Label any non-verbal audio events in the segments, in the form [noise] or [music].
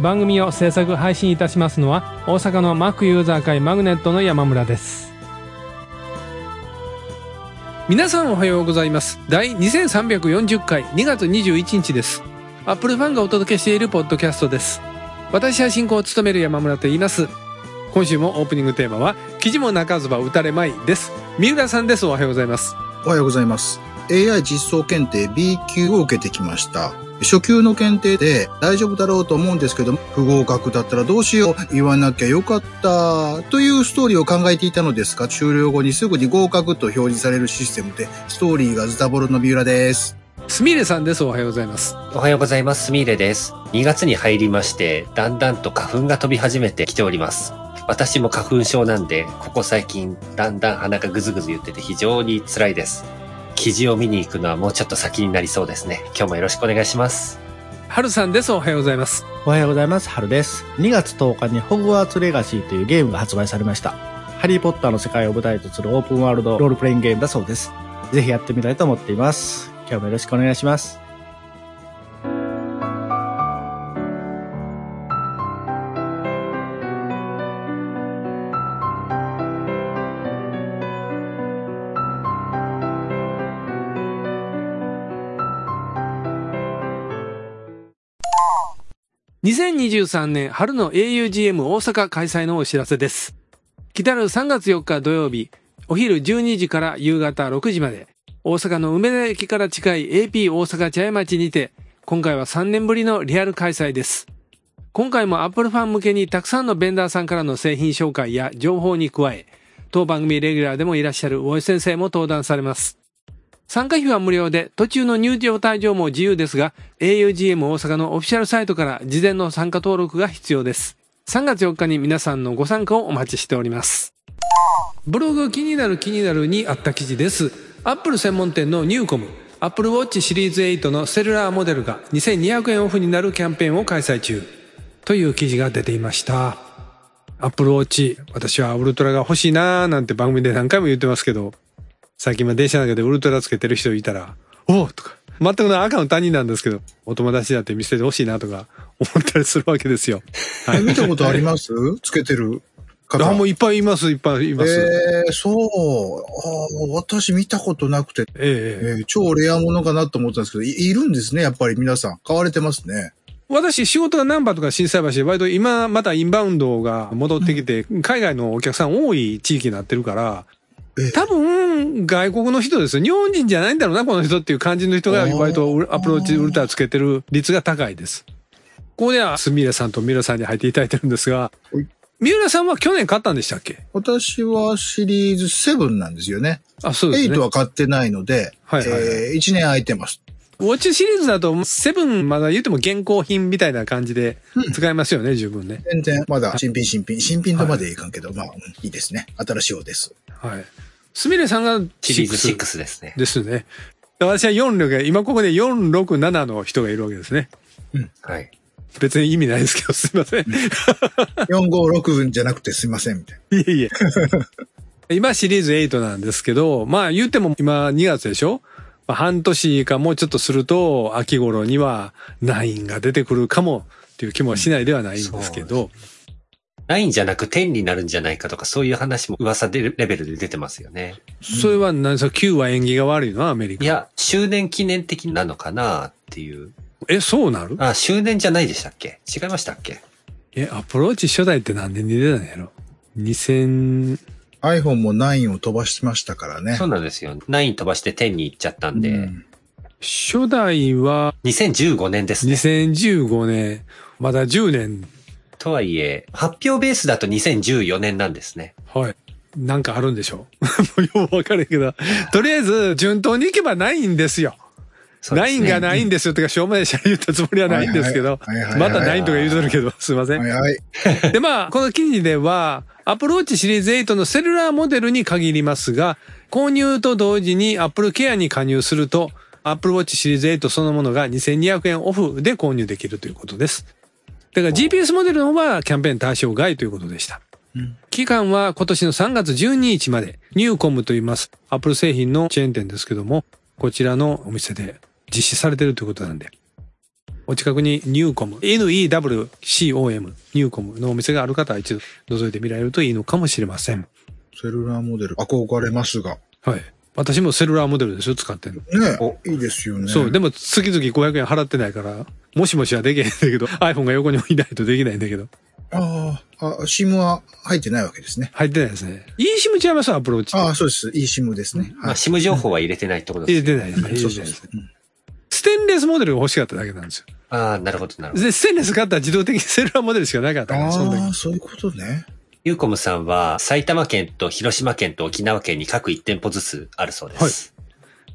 番組を制作配信いたしますのは大阪の Mac ユーザー会マグネットの山村です。皆さんおはようございます。第2340回2月21日です。アップルファンがお届けしているポッドキャストです。私は進行を務める山村と言います。今週もオープニングテーマは記事も泣かずば打たれまいです。三浦さんです。おはようございます。おはようございます。AI 実装検定 B 級を受けてきました。初級の検定で大丈夫だろうと思うんですけども、不合格だったらどうしよう、言わなきゃよかった、というストーリーを考えていたのですが、終了後にすぐに合格と表示されるシステムで、ストーリーがズタボロの三浦です。すみれさんですおはようございますおはようございます。すみれです。2月に入りまして、だんだんと花粉が飛び始めてきております。私も花粉症なんで、ここ最近、だんだん鼻がぐずぐず言ってて非常に辛いです。記事を見に行くのはもうちょっと先になりそうですね。今日もよろしくお願いします。はるさんですおはようございますおはようございます。春です。2月10日にホグワーツレガシーというゲームが発売されました。ハリーポッターの世界を舞台とするオープンワールドロールプレイングゲームだそうです。ぜひやってみたいと思っています。今日もよろしくお願いします。2023年春の augm 大阪開催のお知らせです。来たる3月4日土曜日、お昼12時から夕方6時まで、大阪の梅田駅から近い AP 大阪茶屋町にて、今回は3年ぶりのリアル開催です。今回も Apple ファン向けにたくさんのベンダーさんからの製品紹介や情報に加え、当番組レギュラーでもいらっしゃる大井先生も登壇されます。参加費は無料で、途中の入場退場も自由ですが、augm 大阪のオフィシャルサイトから事前の参加登録が必要です。3月4日に皆さんのご参加をお待ちしております。ブログ気になる気になるにあった記事です。アップル専門店のニューコム、Apple Watch シリーズ8のセルラーモデルが2200円オフになるキャンペーンを開催中。という記事が出ていました。Apple Watch、私はウルトラが欲しいなーなんて番組で何回も言ってますけど、最近は電車の中でウルトラつけてる人いたら、おおとか、全くの赤の他人なんですけど、お友達だって見せてほしいなとか思ったりするわけですよ。え見たことあります？つけてる方。あ、もういっぱいいます、いっぱいいます。えー、そう。あー私見たことなくて、えええー超レアものかなと思ったんですけど、いいるんですね、やっぱり皆さん。買われてますね。私、仕事がナンバーとか震災橋で、割と今またインバウンドが戻ってきて、海外のお客さん多い地域になってるからええ、多分、外国の人ですよ。日本人じゃないんだろうな、この人っていう感じの人があー割とアプローチウルトラつけてる率が高いです。ここでは、すみれさんとミラさんに入っていただいてるんですがはい、三浦さんは去年買ったんでしたっけ？私はシリーズ7なんですよね。あ、そうですね。8は買ってないので、はいはいはいえー、1年空いてます。ウォッチシリーズだと、セブンまだ言っても現行品みたいな感じで使えますよね、十分ね。全然、まだ新品新品、新品とまでいかんけど、まあ、うんいいですね。新しい方です。はい。すみれさんがシリーズ6 6ですね。ですね。私は46、今ここで467の人がいるわけですね。はい。別に意味ないですけど、すいません。[laughs] 456じゃなくてすいません、みたいいえいえ。[laughs] 今シリーズ8なんですけど、まあ言っても今2月でしょ？まあ半年かもうちょっとすると、秋頃には9が出てくるかもっていう気もしないではないんですけど、9じゃなく10になるんじゃないかとか、そういう話も噂でレベルで出てますよね。それは何ですか ?9 は縁起が悪いのアメリカ。いや、周年記念的なのかなっていう。え、そうなる？あ、周年じゃないでしたっけ？違いましたっけ？え、アプローチ初代って何年に出たんやろ ?2000、な。iPhone も9を飛ばしましたからね。そうなんですよ。9飛ばして10に行っちゃったんで、うん初代は2015年ですね。2015年、まだ10年、とはいえ、発表ベースだと2014年なんですね。はい。なんかあるんでしょう？[laughs] もうよう分かるけど、とりあえず順当に行けばないんですよ。すねナインがないんですよとか、しょうもないしゃ言ったつもりはないんですけど、またナインとか言うとるけど、すいません。はいはい。で、まあ、この記事では、Apple Watch シリーズ8のセルラーモデルに限りますが、購入と同時に Apple Care に加入すると、Apple Watch シリーズ8そのものが2200円オフで購入できるということです。だから GPS モデルの方はキャンペーン対象外ということでした。期間は今年の3月12日まで、ニューコムと言います、Apple 製品のチェーン店ですけども、こちらのお店で実施されてるということなんで、お近くにニューコム、NEWCOM、ニューコムのお店がある方は一度覗いてみられるといいのかもしれません。セルラーモデル、憧れますが。はい。私もセルラーモデルですよ、使ってるの。ねおいいですよね。そう、でも月々500円払ってないから、もしもしはできへんだけど、[laughs] iPhone が横にいないとできないんだけど、ああ、あ、SIM は入ってないわけですね。入ってないですね。eSIM ちゃいます？アプローチ。ああ、そうです。eSIM ですね。まあ、はい。SIM 情報は入れてないってことですね。入れてないですね。入そう。ステンレスモデルが欲しかっただけなんですよ。ああ、なるほど、なるほど。で、ステンレス買ったら自動的に [laughs] セルラーモデルしかなかったから、ああ、時。そういうことね。ユーコムさんは埼玉県と広島県と沖縄県に各1店舗ずつあるそうです。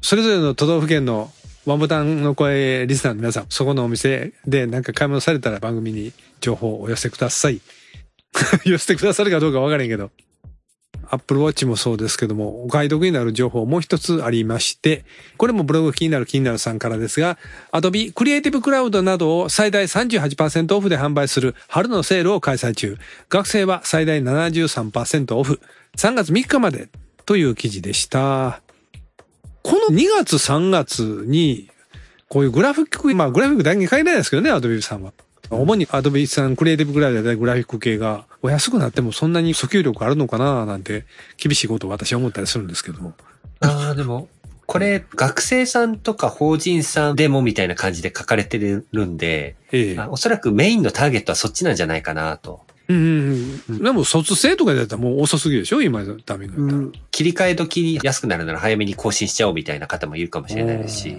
それぞれの都道府県のワンボタンの声リスナーの皆さん、そこのお店でなんか買い物されたら番組に情報をお寄せください。[laughs] 寄せてくださるかどうかわからへんけど。Apple Watch もそうですけども、お買い得になる情報もう一つありまして、これもブログ気になる気になるさんからですが、Adobe Creative Cloud などを最大38%オフで販売する春のセールを開催中。学生は最大73%オフ。3月3日までという記事でした。この2月3月に、こういうグラフィック、まあグラフィックだけに限らないですけどね、アドビさんは。主にアドビさん、クリエイティブグライダーでグラフィック系が、お安くなってもそんなに訴求力あるのかななんて、厳しいことを私は思ったりするんですけども。ああ、でも、これ、学生さんとか法人さんでもみたいな感じで書かれてるんで、ええあ。おそらくメインのターゲットはそっちなんじゃないかなと。うんうんうん。でも卒生とかだったらもう遅すぎるでしょ？今のタイミングだったら。切り替え時に安くなるなら早めに更新しちゃおうみたいな方もいるかもしれないですし、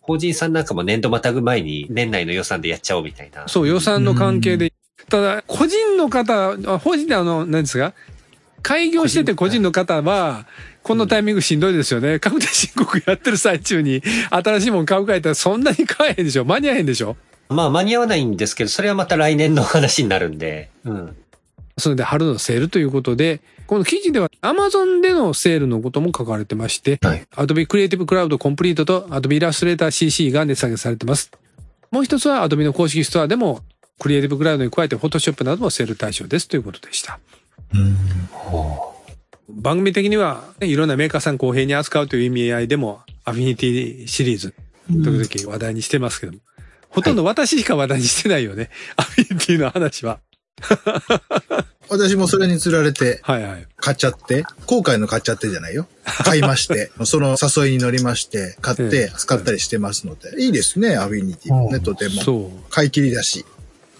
法人さんなんかも年度またぐ前に年内の予算でやっちゃおうみたいな。そう、予算の関係で。ただ、個人の方、あ法人であの、何ですか？開業してて個人の方は、このタイミングしんどいですよね。確定申告やってる最中に、新しいもん買うかいったらそんなに買えへんでしょ？間に合えへんでしょ？まあ間に合わないんですけど、それはまた来年の話になるんで、うん。それで春のセールということで、この記事では Amazon でのセールのことも書かれてまして、はい Adobe Creative Cloud Complete と Adobe Illustrator CC が値下げされてます。もう一つは Adobe の公式ストアでも Creative Cloud に加えて Photoshop などもセール対象ですということでした。番組的には、ねいろんなメーカーさん公平に扱うという意味合いでも、アフィニティシリーズ、時々話題にしてますけども、ほとんど私しか話題にしてないよね。[laughs] アフィニティの話は。[laughs] 私もそれに釣られてはいはい。買っちゃって、後悔の買っちゃってじゃないよ。買いまして、[laughs] その誘いに乗りまして、買っええて使ったりしてますので、いいですね、アフィニティもね、とても。そう。買い切りだし。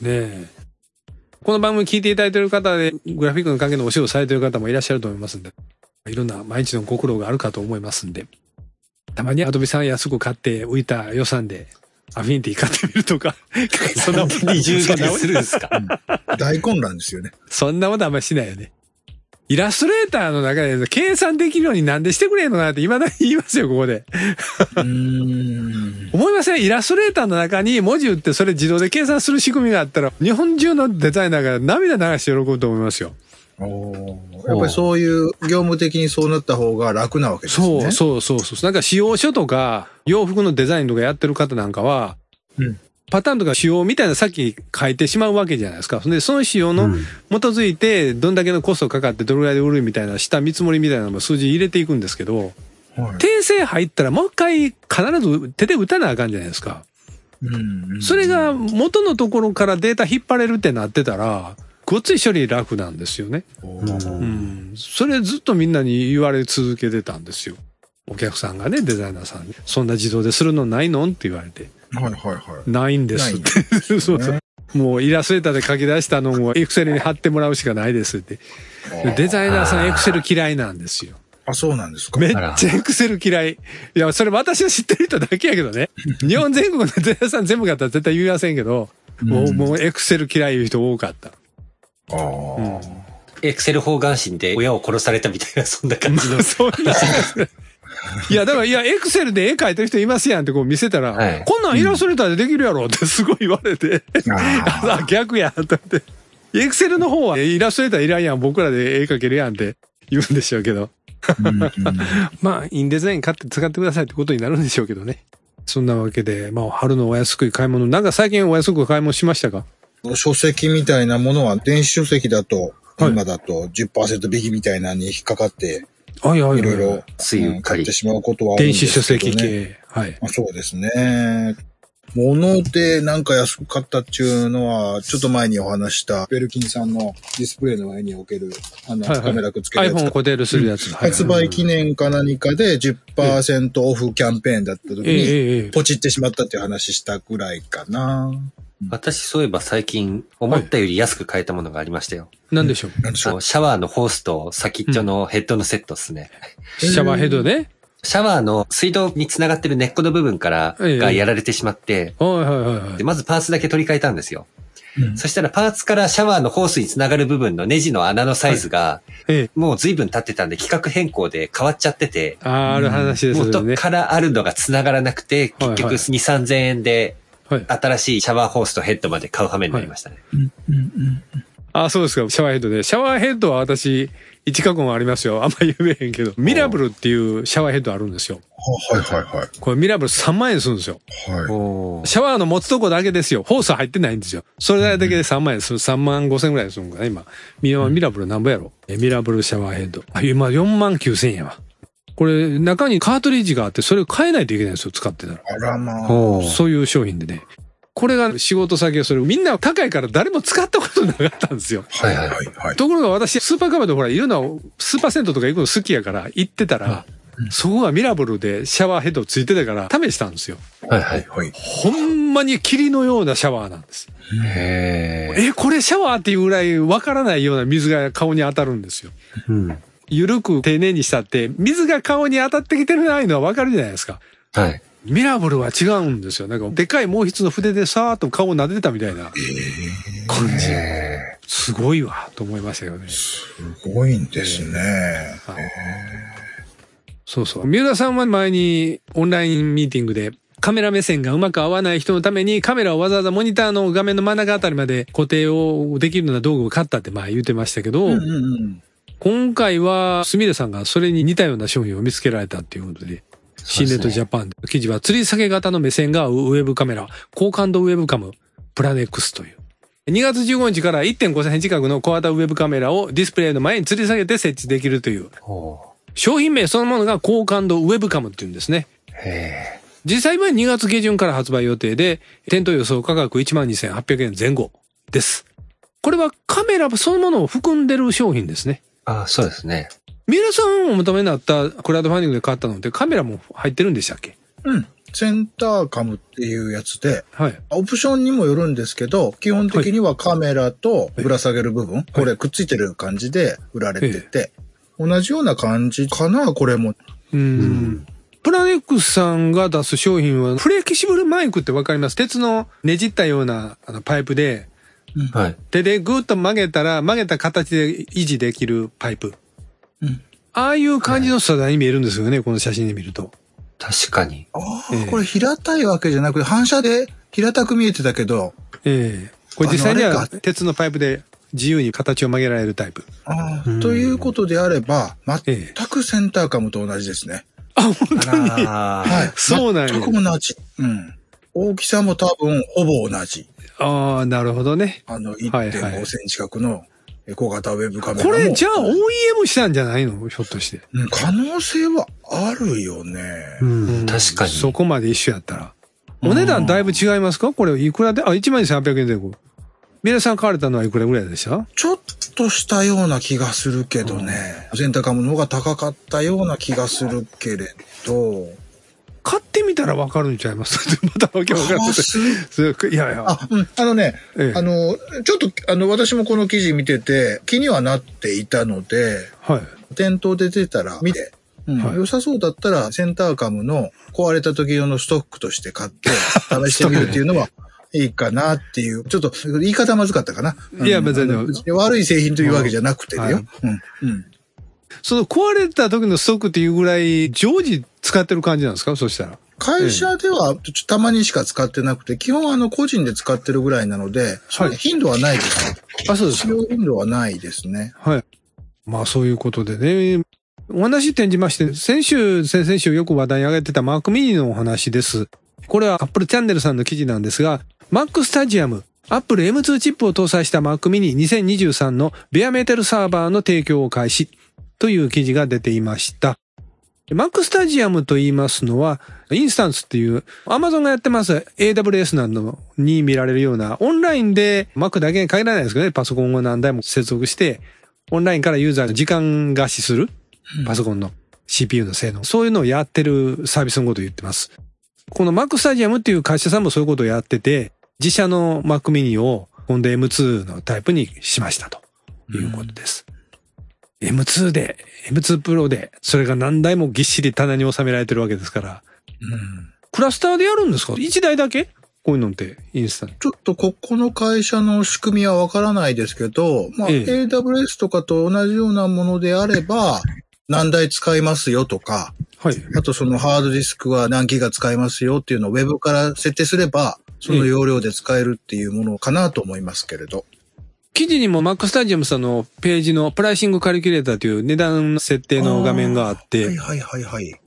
ねえ。この番組聞いていただいている方で、グラフィックの関係のお仕事されている方もいらっしゃると思いますんで、いろんな毎日のご苦労があるかと思いますんで、たまにアドビさん安く買って浮いた予算で、アフィニティ買ってみるとか、[laughs] そんなもん二重がするんですか？大混乱ですよね。そんなことあんまりしないよね。イラストレーターの中で計算できるようになんでしてくれんのかなって未だに言いますよ、ここで。思いません？イラストレーターの中に文字打ってそれ自動で計算する仕組みがあったら、日本中のデザイナーが涙流して喜ぶと思いますよ。おーやっぱりそういう業務的にそうなった方が楽なわけですね。そうそうそうそう。なんか使用書とか洋服のデザインとかやってる方なんかは、うんパターンとか仕様みたいなさっき書いてしまうわけじゃないですか。で、その仕様の基づいてどんだけのコストかかってどれぐらいで売るみたいな下見積もりみたいなのも数字入れていくんですけど、はい訂正入ったらもう一回必ず手で打たなあかんじゃないですか。うんうんそれが元のところからデータ引っ張れるってなってたら、ごっつい処理楽なんですよね。うん。それずっとみんなに言われ続けてたんですよ。お客さんがね、デザイナーさんに。そんな自動でするのないの？って言われて。はいはいはい。ないんですって。[laughs] そうそう。もうイラストレーターで書き出したのをエクセルに貼ってもらうしかないですって。でデザイナーさんエクセル嫌いなんですよ。あ、そうなんですか。めっちゃエクセル嫌い。いや、それ私の知ってる人だけやけどね。[laughs] 日本全国のデザイナーさん全部があったら絶対言いませんけど、もう、もうエクセル嫌いいう人多かった。あーエクセル方眼神で親を殺されたみたいな、そんな感じの。そうなんです [laughs] いや、だから、いや、エクセルで絵描いてる人いますやんってこう見せたら、はいこんなんイラストレーターでできるやろってすごい言われて、ああ、逆や、と思って。エクセルの方はイラストレーターいらんやん、僕らで絵描けるやんって言うんでしょうけど。[laughs] まあ、インデザイン買って使ってくださいってことになるんでしょうけどね。そんなわけで、まあ、春のお安くい買い物、なんか最近お安く買い物しましたか？書籍みたいなものは電子書籍だと、はい今だと10%引きみたいなのに引っかかって、はいはいはいろいろううん買ってしまうことはあるん電子書ですけど、ね。籍系。はい。まあ、そうですね。物でなんか安かったっていうのは、ちょっと前にお話した、ベルキンさんのディスプレイの上に置ける、あの、はいはいカメラくっつけるやつ iPhone をか固定するやつ。はいはい発売記念か何かで10%オフキャンペーンだった時に、ポチってしまったっていう話したぐらいかな。私そういえば最近思ったより安く買えたものがありましたよ。なんでしょう？なんでしょう？シャワーのホースと先っちょのヘッドのセットですね。シャワーヘッドね。シャワーの水道につながってる根っこの部分からええがやられてしまって、はいはいはいはいで、。まずパーツだけ取り替えたんですよ。うんそしたらパーツからシャワーのホースにつながる部分のネジの穴のサイズが、ええ。もう随分経ってたんで規格変更で変わっちゃってて、ああ、ある話ですよね。元からあるのが繋がらなくて、結局2、3000円ではい。新しいシャワーホースとヘッドまで買う羽目になりましたね。ああ、そうですか。シャワーヘッドで。シャワーヘッドは私、一過言ありますよ。あんま言えへんけど。ミラブルっていうシャワーヘッドあるんですよ。はいはいはい。これミラブル3万円するんですよ。はい。シャワーの持つとこだけですよ。ホースは入ってないんですよ。それだけで3万円する。3万5千ぐらいするんかな、今。ミラミラブルなんぼやろ？えミラブルシャワーヘッド。あ、今4万9千円やわ。これ、中にカートリッジがあって、それを変えないといけないんですよ、使ってたら。あらまあ。そういう商品でね。これが仕事先はそれみんな高いから誰も使ったことなかったんですよ。はいはいはいはい。ところが私、スーパーカメラでほら、いろんなスーパー銭湯とか行くの好きやから行ってたら、そこがミラブルでシャワーヘッドついてたから試したんですよ。はいはい。はいはい。ほんまに霧のようなシャワーなんです。へーえ、これシャワーっていうぐらいわからないような水が顔に当たるんですよ。うん。ゆるく丁寧にしたって、水が顔に当たってきてるないのはわかるじゃないですか。はい。ミラブルは違うんですよ。なんか、でかい毛筆の筆でさーっと顔を撫でてたみたいな感じ。すごいわ、と思いましたよね。すごいんですね。そうそう。三浦さんは前にオンラインミーティングでカメラ目線がうまく合わない人のためにカメラをわざわざモニターの画面の真ん中あたりまで固定をできるような道具を買ったって前言ってましたけど、うんうんうん。今回はすみれさんがそれに似たような商品を見つけられたっていうことで、シーネットジャパンの記事は吊り下げ型の目線が合うウェブカメラ、高感度ウェブカム、プラネックスという。2月15日から1.5センチ角の小型ウェブカメラをディスプレイの前に吊り下げて設置できるという。商品名そのものが高感度ウェブカムっていうんですね。へ実際は2月下旬から発売予定で、店頭予想価格12,800円前後です。これはカメラそのものを含んでる商品ですね。ーあ、そうですね。三浦さんお求めになったクラウドファンディングで買ったのってカメラも入ってるんでしたっけ？うん。センターカムっていうやつで、はい。オプションにもよるんですけど、基本的にはカメラとぶら下げる部分、これくっついてる感じで売られてて、同じような感じかな、これも。う。プラネックスさんが出す商品は、フレキシブルマイクってわかります？鉄のねじったようなあのパイプで、はい。手でグッと曲げたら曲げた形で維持できるパイプ。うんああいう感じの素材に見えるんですよね、この写真で見ると。確かに。あええあ、これ平たいわけじゃなくて、反射で平たく見えてたけど、ええこれ実際には鉄のパイプで自由に形を曲げられるタイプ。ああということであれば、ええ全くセンターカムと同じですね。あ、本当に？あはい。そうなんや全く同じ。うん。大きさも多分ほぼ同じ。ああ、なるほどね。あの、はいはい1.5センチ角の小型ウェブカメラこも。れじゃあ OEM したんじゃないの？ひょっとして。うん可能性はあるよね。うん、確かに。そこまで一緒やったら。お値段だいぶ違いますか？これいくらで？あ、12,800円でこう。皆さん買われたのはいくらぐらいでした？ちょっとしたような気がするけどね。センターカムの方が高かったような気がするけれど。買ってみたらわかるんちゃいます？[laughs] またわけわからない。やいや。あ、うん。あのね、ええあの、ちょっと、あの、私もこの記事見てて、気にはなっていたので、はい。店頭で出たら見て、うんはい良さそうだったら、センターカムの壊れた時用のストックとして買って、[laughs] 試してみるっていうのは、いいかなっていう。ちょっと、言い方まずかったかな。いやうん別に悪い製品というわけじゃなくてねよ。はいうん。うん。その壊れた時のストックっていうぐらい常時使ってる感じなんですか？そしたら。会社ではたまにしか使ってなくて、基本あの個人で使ってるぐらいなので、はい頻度はないですね。あ、そうですか。使用頻度はないですね。はい。まあそういうことでね。お話転じまして、先週、先々週よく話題に上げてた Mac mini のお話です。これは Apple チャンネルさんの記事なんですが、Mac Stadium、Apple M2 チップを搭載した Mac mini 2023のベアメタルサーバーの提供を開始という記事が出ていました。Mac Stadium と言いますのは、インスタンスっていう、Amazon がやってます AWS などに見られるような、オンラインで Mac だけに限らないですけどね、パソコンを何台も接続して、オンラインからユーザーが時間貸しするパソコンの CPU の性能。そういうのをやってるサービスのことを言ってます。この Mac Stadium っていう会社さんもそういうことをやってて、自社の Mac mini を今度 M2 のタイプにしましたということです。M2 で、M2 Pro で、それが何台もぎっしり棚に収められてるわけですから、うんクラスターでやるんですか ?1 台だけ？こういうのって、インスタ。ちょっとここの会社の仕組みはわからないですけど、まあ、ええ AWS とかと同じようなものであれば、何台使いますよとか、はい。あとそのハードディスクは何ギガ使いますよっていうのをウェブから設定すれば、その容量で使えるっていうものかなと思いますけれど。記事にも Mac Stadium さんのページのプライシングカリキュレーターという値段設定の画面があって、はいはいはいはい。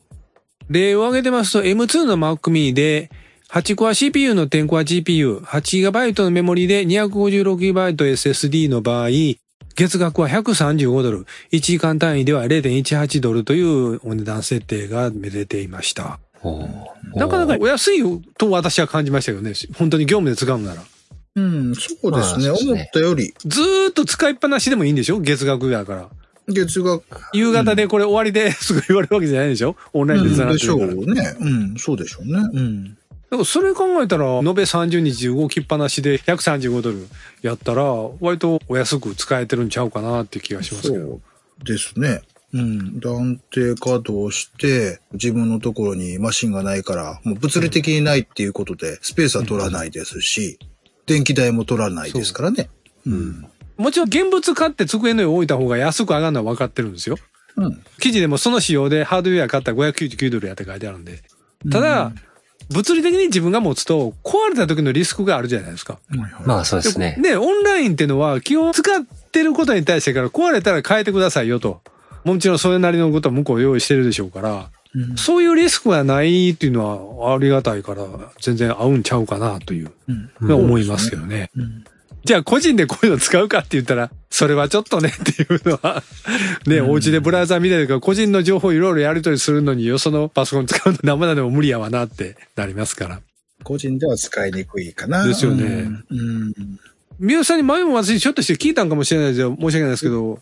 例を挙げてますと M2 の Mac mini で8コア CPU の10コア GPU、8GB のメモリで 256GB SSD の場合、月額は135ドル、1時間単位では0.18ドルというお値段設定がめでていました。なかなかお安いと私は感じましたけどね。本当に業務で使うなら。うん、そうですね。すね思ったより、ずーっと使いっぱなしでもいいんでしょ？月額やから。月額、夕方でこれ終わりで [laughs] すぐ言われるわけじゃないでしょ？オンラインでうん繋がっでしょてるから。うね。うん、そうでしょうね。うん。だからそれ考えたら、延べ30日動きっぱなしで135ドルやったら、割とお安く使えてるんちゃうかなっていう気がしますけど。そうですね。うん。で安定稼働して、自分のところにマシンがないから、もう物理的にないっていうことで、スペースは取らないですし、電気代も取らないですからね。うん。もちろん現物買って机の上に置いた方が安く上がるのは分かってるんですよ。うん。記事でもその仕様でハードウェア買ったら599ドルやって書いてあるんで。ただ、物理的に自分が持つと壊れた時のリスクがあるじゃないですか。まあそうですね。ね、オンラインっていうのは基本使ってることに対してから壊れたら変えてくださいよと。もちろんそれなりのことは向こう用意してるでしょうから、うんそういうリスクがないっていうのはありがたいから、全然合うんちゃうかなという、うん思いますけどね。うんじゃあ個人でこういうの使うかって言ったら、それはちょっとねっていうのは、ね、お家でブラウザ見たりとか個人の情報いろいろやり取りするのによそのパソコン使うの生でも無理やわなってなりますから。個人では使いにくいかな。ですよねうん。うん宮内さんに前も私ちょっとして聞いたんかもしれないですよ。申し訳ないですけど、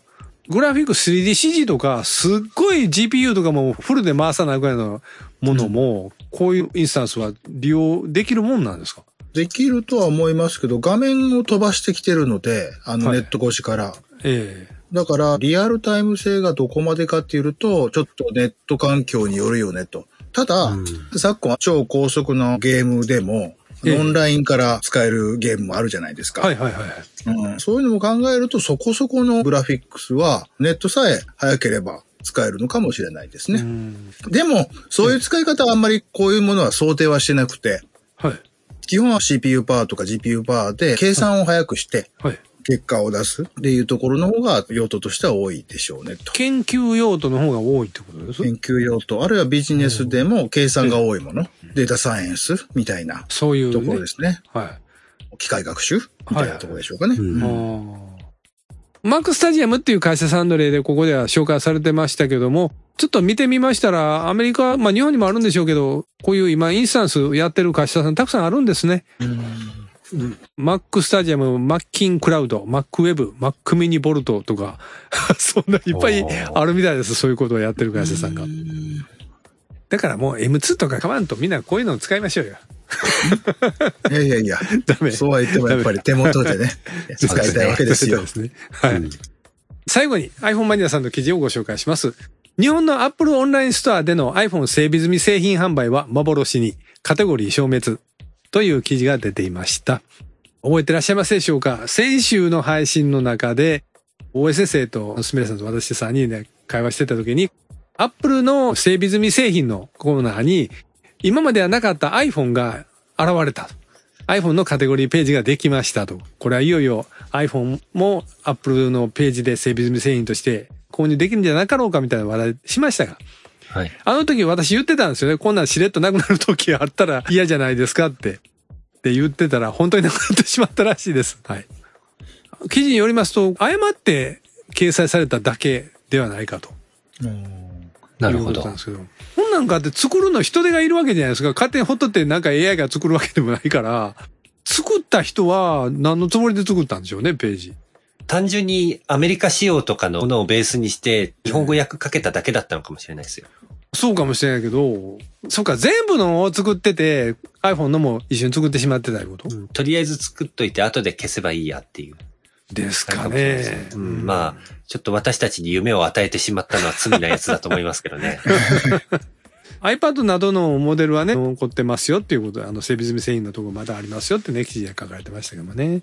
グラフィック 3DCG とか、すっごい GPU とかもフルで回さないぐらいのものも、こういうインスタンスは利用できるもんなんですか？できるとは思いますけど、画面を飛ばしてきてるので、あのはいネット越しから。ええだから、リアルタイム性がどこまでかっていうと、ちょっとネット環境によるよねと。ただ、うん昨今超高速のゲームでも、ええオンラインから使えるゲームもあるじゃないですか。はいはいはい。うん、そういうのも考えると、そこそこのグラフィックスは、ネットさえ早ければ使えるのかもしれないですうね。んでも、そういう使い方はあんまりこういうものは想定はしてなくて、はい。基本は CPU パワーとか GPU パワーで計算を早くしてはい。結果を出すっていうところの方が用途としては多いでしょうねと。研究用途の方が多いってことです研究用途、あるいはビジネスでも計算が多いもの、データサイエンスみたいなそういう、ね。ところですね。はい。機械学習みたいなところでしょうかね。うんあーマークスタジアムっていう会社さんの例でここでは紹介されてましたけども、ちょっと見てみましたら、アメリカ、まあ日本にもあるんでしょうけど、こういう今インスタンスやってる会社さんたくさんあるんですね。MacStadium、MacinCloud、MacWeb、Mac mini Vault とか、[laughs] そんないっぱいあるみたいです。そういうことをやってる会社さんが。だからもう M2 とか買わんとみんなこういうのを使いましょうよ。いやいやいや、[laughs] ダメ。そうは言ってもやっぱり手元で [laughs] ね、使いたいわけですよ。ですね。はい。うん最後に iPhone マニアさんの記事をご紹介します。日本の Apple オンラインストアでの iPhone 整備済み製品販売は幻に、カテゴリー消滅という記事が出ていました。覚えてらっしゃいますでしょうか？先週の配信の中で、OSSA とすみれさんと私さんにね、会話してた時に、アップルの整備済み製品のコーナーに、今まではなかった iPhone が現れた。iPhone のカテゴリーページができましたと。これはいよいよ iPhone も Apple のページで整備済み製品として購入できるんじゃなかろうかみたいな話題しましたが。はい。あの時私言ってたんですよね。こんなんしれっとなくなる時あったら嫌じゃないですかって。って言ってたら本当になくなってしまったらしいです。はい。記事によりますと、誤って掲載されただけではないかと。なるほどなん。ですけど。こんなんかって作るの人手がいるわけじゃないですか。勝手にほっとってなんか AI が作るわけでもないから、作った人は何のつもりで作ったんでしょうね、ページ。単純にアメリカ仕様とかのものをベースにして、日本語訳かけただけだったのかもしれないですよ。そうかもしれないけど、そうか、全部のを作ってて、iPhone のも一緒に作ってしまってたいうこと、うんとりあえず作っといて後で消せばいいやっていう。ですかね。うん、まあ、ちょっと私たちに夢を与えてしまったのは罪なやつだと思いますけどね。iPad などのモデルはね、残ってますよっていうことで、あの、整備済み製品のところまだありますよってね、記事で書かれてましたけどもね。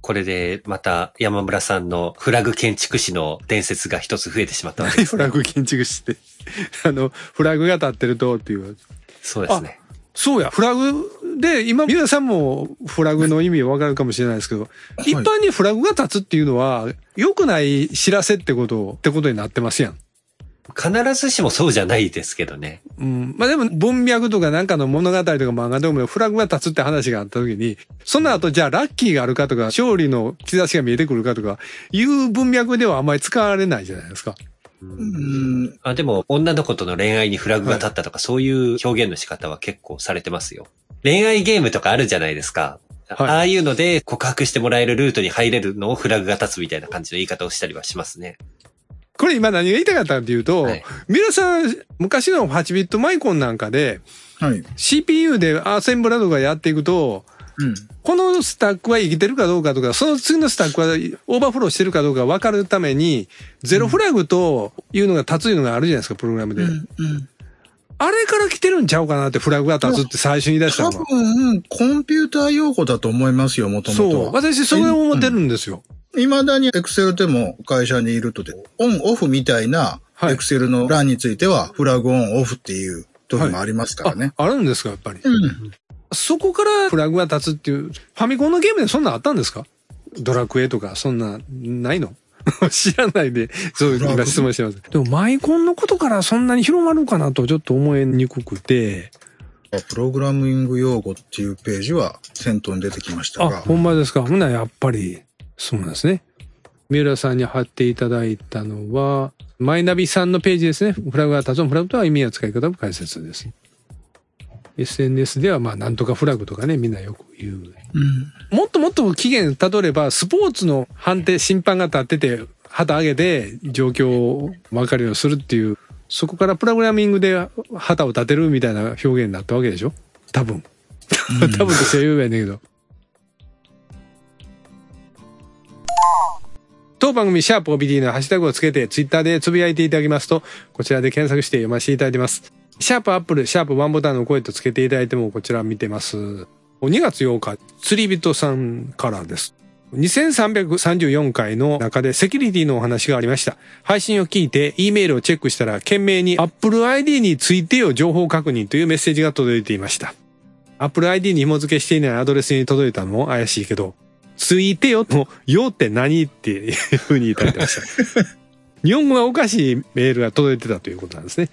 これでまた山村さんのフラグ建築士の伝説が一つ増えてしまったわけ何です、ね。フラグ建築士って？[laughs] あの、フラグが立ってるとっていう。そうですね。そうや、フラグで、今、皆さんもフラグの意味わかるかもしれないですけど、一般にフラグが立つっていうのは、良くない知らせってこと、ってことになってますやん。必ずしもそうじゃないですけどね。うん。まあでも文脈とかなんかの物語とか漫画でもフラグが立つって話があった時に、その後じゃあラッキーがあるかとか、勝利の兆しが見えてくるかとか、いう文脈ではあんまり使われないじゃないですか。うん、あでも、女の子との恋愛にフラグが立ったとか、そういう表現の仕方は結構されてますよ。恋愛ゲームとかあるじゃないですか。はいああいうので告白してもらえるルートに入れるのをフラグが立つみたいな感じの言い方をしたりはしますね。これ今何が言いたかったかっていうと、はい皆さん、昔の8ビットマイコンなんかで、はい。CPU でアセンブラとかやっていくと、うん。このスタックは生きてるかどうかとか、その次のスタックはオーバーフローしてるかどうか分かるために、ゼロフラグというのが立つのがあるじゃないですか、プログラムで。うん。あれから来てるんちゃうかなってフラグが立つって最初に言い出した多のは。分、コンピューター用語だと思いますよ、もともとそう。は。私、それを思ってるんですよ。未だにエクセルでも会社にいるとで、オンオフみたいなはいエクセルの欄については、フラグオンオフっていう時もありますからね。あ、あるんですか、やっぱり？うん。そこからフラグが立つっていう、ファミコンのゲームでそんなんあったんですか？ドラクエとか、そんな、ないの？[laughs] 知らないで、そう、フラグ今質問してます。でも、マイコンのことからそんなに広まるかなとちょっと思いにくくて、プログラミング用語っていうページは先頭に出てきましたあ、が、ほんまですか。ほな、やっぱり、そうなんですね。三浦さんに貼っていただいたのは、マイナビさんのページですね。フラグが立つのフラグとは意味や使い方の解説です。SNS では、まあ、なんとかフラグとかね、みんなよく言う。うん。もっともっと期限たどれば、スポーツの判定、審判が立ってて、旗上げて、状況を分かるようにするっていう、そこからプログラミングで旗を立てるみたいな表現になったわけでしょ？多分。[laughs] 多分としては言えばいいんだけど。当番組、シャープ OBD のハッシュタグをつけて、ツイッターでつぶやいていただきますと、こちらで検索して読ませていただいてます。シャープアップル、シャープワンボタンの声とつけていただいても、こちら見てます。2月8日、釣り人さんからです。2334回の中でセキュリティのお話がありました。配信を聞いて E メールをチェックしたら懸命に Apple ID についてよ情報確認というメッセージが届いていました。Apple ID に紐付けしていないアドレスに届いたのも怪しいけど、ついてよのよって何っていうふうに言ってました。[laughs] 日本語がおかしいメールが届いてたということなんですね。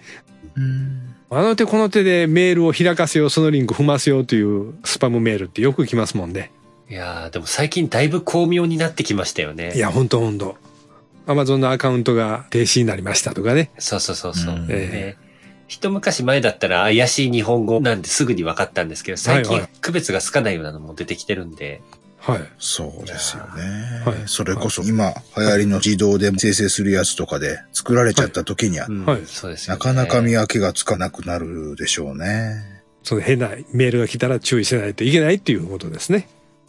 うん。あの手この手でメールを開かせよう、そのリンク踏ませようというスパムメールってよく来ますもんね。いやー、でも最近だいぶ巧妙になってきましたよね。いや、ほんとほんと。アマゾンのアカウントが停止になりましたとかね。そうそうそうそう。うんね一昔前だったら怪しい日本語なんですぐに分かったんですけど、最近区別がつかないようなのも出てきてるんで、はい。そうですよね。はいそれこそ今流行りの自動で生成するやつとかで作られちゃった時には、うんはいそうですよね。なかなか見分けがつかなくなるでしょうね。その変なメールが来たら注意しないといけないっていうことですね。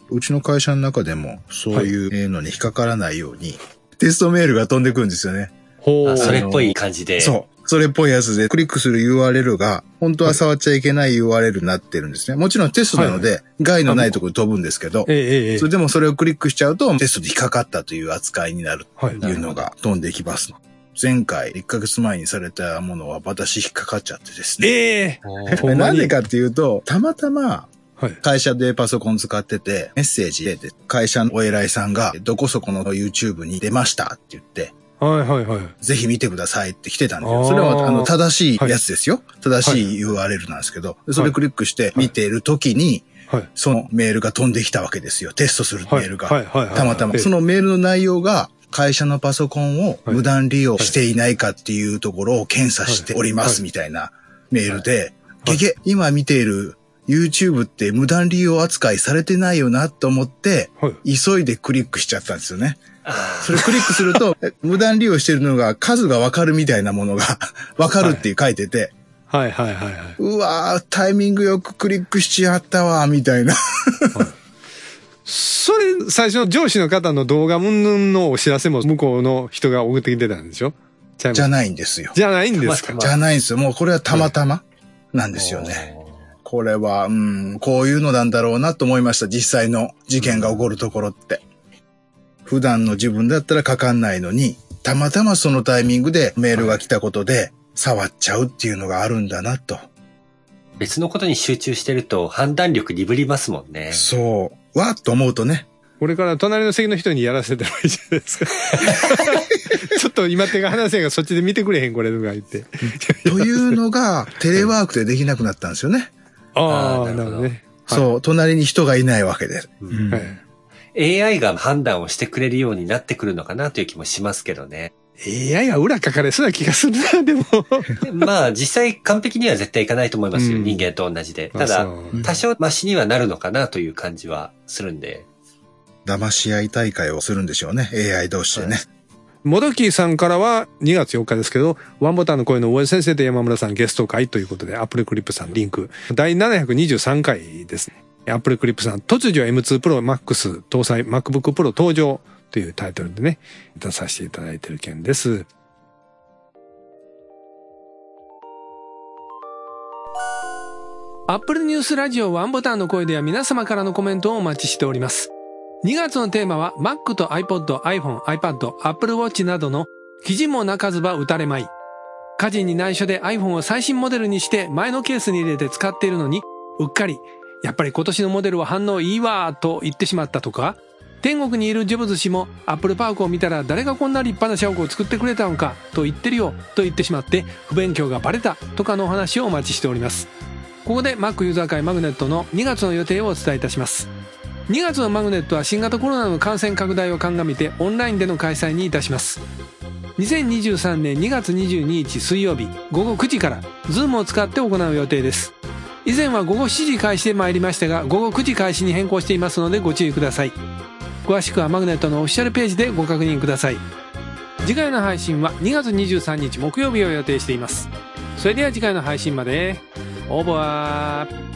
うちの会社の中でもそういうのに引っかからないように、テストメールが飛んでくるんですよね。ほう。あそれっぽい感じで。そう。それっぽいやつでクリックする URL が本当は触っちゃいけない URL になってるんですね。もちろんテストなので害のないところに飛ぶんですけど、えええええそれでもそれをクリックしちゃうとテストで引っかかったという扱いになるはい。というのが飛んできます。前回1ヶ月前にされたものは私引っかかっちゃってですね。ええなんでかっていうと、たまたまはい。会社でパソコン使ってて、メッセージで、会社のお偉いさんが、どこそこの YouTube に出ましたって言って、はいはいはい。ぜひ見てくださいって来てたんですよ。それは、あの、正しいやつですよ。正しい URL なんですけど、それクリックして見ている時に、はい。そのメールが飛んできたわけですよ。テストするメはい。ールが。はいはいはい。たまたま。ええそのメールの内容が、会社のパソコンを無断利用していないかっていうところを検査しておりますみたいなメールで、はいゲゲ、今見ている YouTube って無断利用扱いされてないよなと思って、はい。急いでクリックしちゃったんですよね。それクリックすると、[laughs] え無断利用してるのが数がわかるみたいなものが [laughs] わかるって書いてて、はいはいはいはい。うわー、タイミングよくクリックしちゃったわ、みたいな。[laughs] それ、最初の上司の方の動画云々のお知らせも向こうの人が送ってきてたんでしょ？じゃないんですよ。じゃないんですか？まあじゃないんですよ。もうこれはたまたまなんですよね。これは、うん、こういうのなんだろうなと思いました。実際の事件が起こるところって。普段の自分だったらかかんないのに、たまたまそのタイミングでメールが来たことで、触っちゃうっていうのがあるんだなと。別のことに集中してると判断力鈍りますもんね。そう。わっと思うとね。これから隣の席の人にやらせてもいいじゃないですか。[laughs] ちょっと今手が離せんがそっちで見てくれへんこれとか言って。というのが、テレワークでできなくなったんですよね。ああ、あーなるほどなるほどね。そう。隣に人がいないわけで。うんはい。AI が判断をしてくれるようになってくるのかなという気もしますけどね。AI が裏書かれそうな気がするな、[laughs] でも。でまあ実際完璧には絶対いかないと思いますよ。うん人間と同じで。あただ、多少マシにはなるのかなという感じはするんで。騙し合い大会をするんでしょうね。AI 同士でね。モドキーさんからは2月4日ですけど、ワンボタンの声の大江先生と山村さんゲスト回ということで、アップルクリップさんリンク。第723回ですね。アップルクリップさん、突如 M2 Pro Max 搭載 MacBook Pro 登場というタイトルでね、出させていただいている件です。アップルニュースラジオワンボタンの声では皆様からのコメントをお待ちしております。2月のテーマは Mac と iPod、iPhone、iPad、Apple Watch などの記事も泣かずば打たれまい。家事に内緒で iPhone を最新モデルにして前のケースに入れて使っているのに、うっかり、やっぱり今年のモデルは反応いいわと言ってしまったとか、天国にいるジョブズ氏もアップルパークを見たら誰がこんな立派な社屋を作ってくれたのかと言ってるよと言ってしまって不勉強がバレたとかのお話をお待ちしております。ここで Mac ユーザー会マグネットの2月の予定をお伝えいたします。2月のマグネットは新型コロナの感染拡大を鑑みてオンラインでの開催にいたします。2023年2月22日水曜日午後9時から Zoom を使って行う予定です。以前は午後7時開始で参りましたが午後9時開始に変更していますのでご注意ください。詳しくはマグネットのオフィシャルページでご確認ください。次回の配信は2月23日木曜日を予定しています。それでは次回の配信まで。オーバー